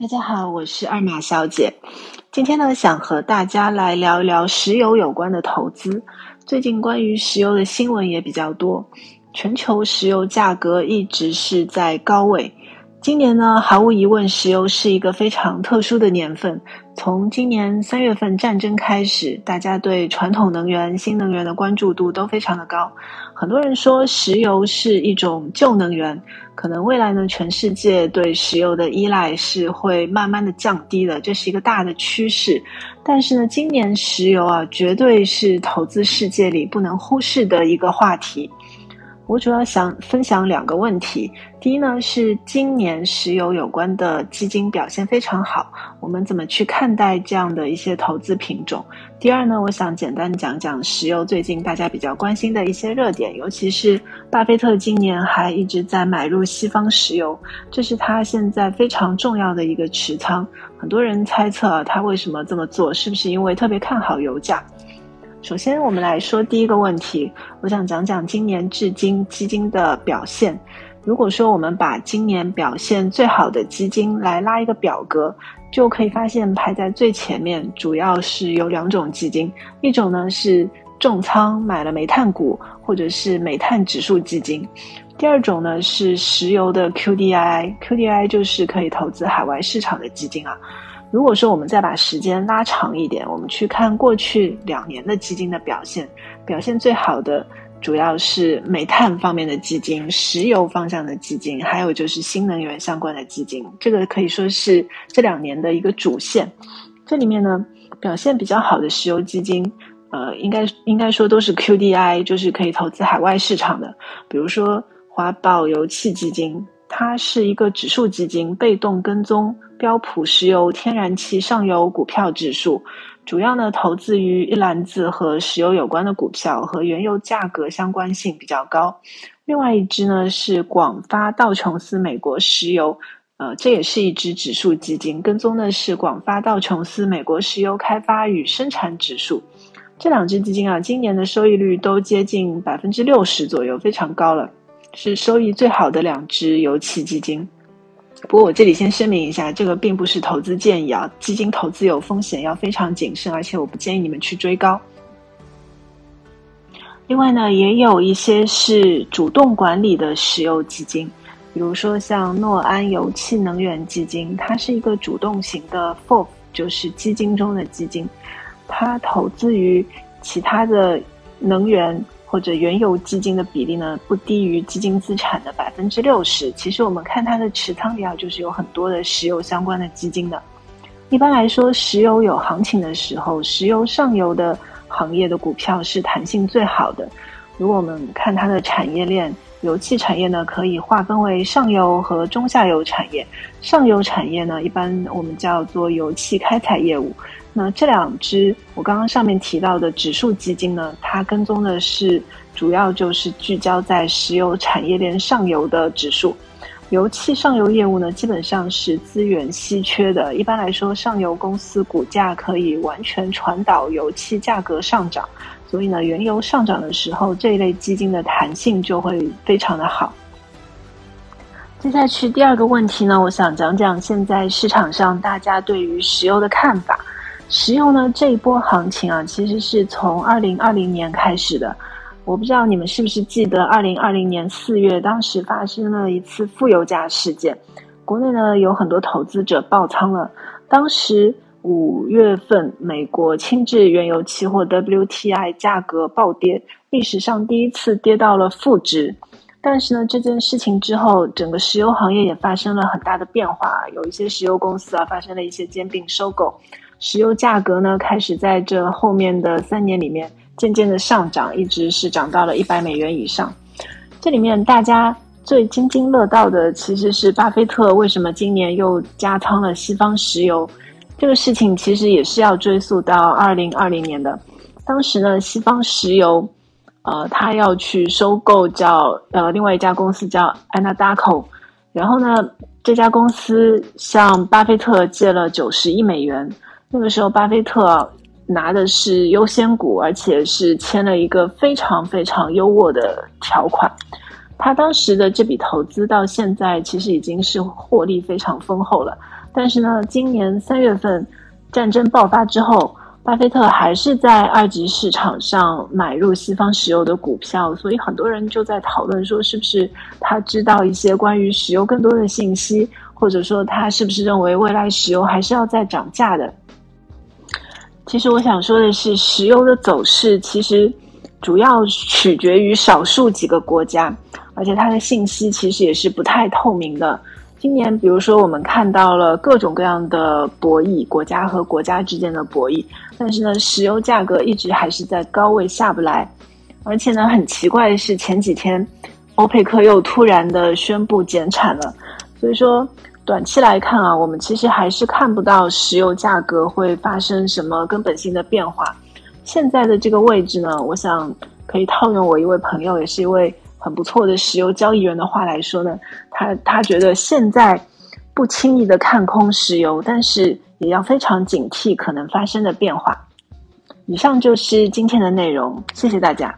大家好，我是二马小姐。今天呢，想和大家来聊一聊石油有关的投资。最近关于石油的新闻也比较多，全球石油价格一直是在高位。今年呢，毫无疑问，石油是一个非常特殊的年份。从今年三月份战争开始，大家对传统能源、新能源的关注度都非常的高。很多人说，石油是一种旧能源，可能未来呢，全世界对石油的依赖是会慢慢的降低的，这是一个大的趋势。但是呢，今年石油啊，绝对是投资世界里不能忽视的一个话题。我主要想分享两个问题。第一呢，是今年石油有关的基金表现非常好，我们怎么去看待这样的一些投资品种？第二呢，我想简单讲讲石油最近大家比较关心的一些热点，尤其是巴菲特今年还一直在买入西方石油，这是他现在非常重要的一个持仓。很多人猜测他为什么这么做，是不是因为特别看好油价？首先，我们来说第一个问题，我想讲讲今年至今基金的表现。如果说我们把今年表现最好的基金来拉一个表格，就可以发现排在最前面，主要是有两种基金，一种呢是重仓买了煤炭股或者是煤炭指数基金，第二种呢是石油的 QDII，QDII 就是可以投资海外市场的基金啊。如果说我们再把时间拉长一点，我们去看过去两年的基金的表现，表现最好的主要是煤炭方面的基金、石油方向的基金，还有就是新能源相关的基金。这个可以说是这两年的一个主线。这里面呢，表现比较好的石油基金，呃，应该应该说都是 QDI，就是可以投资海外市场的，比如说华宝油气基金。它是一个指数基金，被动跟踪标普石油天然气上游股票指数，主要呢投资于一篮子和石油有关的股票，和原油价格相关性比较高。另外一支呢是广发道琼斯美国石油，呃，这也是一支指数基金，跟踪的是广发道琼斯美国石油开发与生产指数。这两只基金啊，今年的收益率都接近百分之六十左右，非常高了。是收益最好的两只油气基金，不过我这里先声明一下，这个并不是投资建议啊，基金投资有风险，要非常谨慎，而且我不建议你们去追高。另外呢，也有一些是主动管理的石油基金，比如说像诺安油气能源基金，它是一个主动型的 FOF，就是基金中的基金，它投资于其他的能源。或者原油基金的比例呢，不低于基金资产的百分之六十。其实我们看它的持仓里啊，就是有很多的石油相关的基金的。一般来说，石油有行情的时候，石油上游的行业的股票是弹性最好的。如果我们看它的产业链，油气产业呢，可以划分为上游和中下游产业。上游产业呢，一般我们叫做油气开采业务。那这两只我刚刚上面提到的指数基金呢，它跟踪的是主要就是聚焦在石油产业链上游的指数，油气上游业务呢基本上是资源稀缺的，一般来说上游公司股价可以完全传导油气价格上涨，所以呢原油上涨的时候，这一类基金的弹性就会非常的好。接下去第二个问题呢，我想讲讲现在市场上大家对于石油的看法。石油呢这一波行情啊，其实是从二零二零年开始的。我不知道你们是不是记得二零二零年四月，当时发生了一次负油价事件，国内呢有很多投资者爆仓了。当时五月份，美国轻质原油期货 WTI 价格暴跌，历史上第一次跌到了负值。但是呢，这件事情之后，整个石油行业也发生了很大的变化，有一些石油公司啊发生了一些兼并收购。石油价格呢，开始在这后面的三年里面渐渐的上涨，一直是涨到了一百美元以上。这里面大家最津津乐道的，其实是巴菲特为什么今年又加仓了西方石油。这个事情其实也是要追溯到二零二零年的。当时呢，西方石油，呃，他要去收购叫呃另外一家公司叫 Anadarko，然后呢，这家公司向巴菲特借了九十亿美元。那个时候，巴菲特拿的是优先股，而且是签了一个非常非常优渥的条款。他当时的这笔投资到现在其实已经是获利非常丰厚了。但是呢，今年三月份战争爆发之后，巴菲特还是在二级市场上买入西方石油的股票，所以很多人就在讨论说，是不是他知道一些关于石油更多的信息，或者说他是不是认为未来石油还是要再涨价的？其实我想说的是，石油的走势其实主要取决于少数几个国家，而且它的信息其实也是不太透明的。今年，比如说我们看到了各种各样的博弈，国家和国家之间的博弈，但是呢，石油价格一直还是在高位下不来，而且呢，很奇怪的是前几天，欧佩克又突然的宣布减产了，所以说。短期来看啊，我们其实还是看不到石油价格会发生什么根本性的变化。现在的这个位置呢，我想可以套用我一位朋友，也是一位很不错的石油交易员的话来说呢，他他觉得现在不轻易的看空石油，但是也要非常警惕可能发生的变化。以上就是今天的内容，谢谢大家。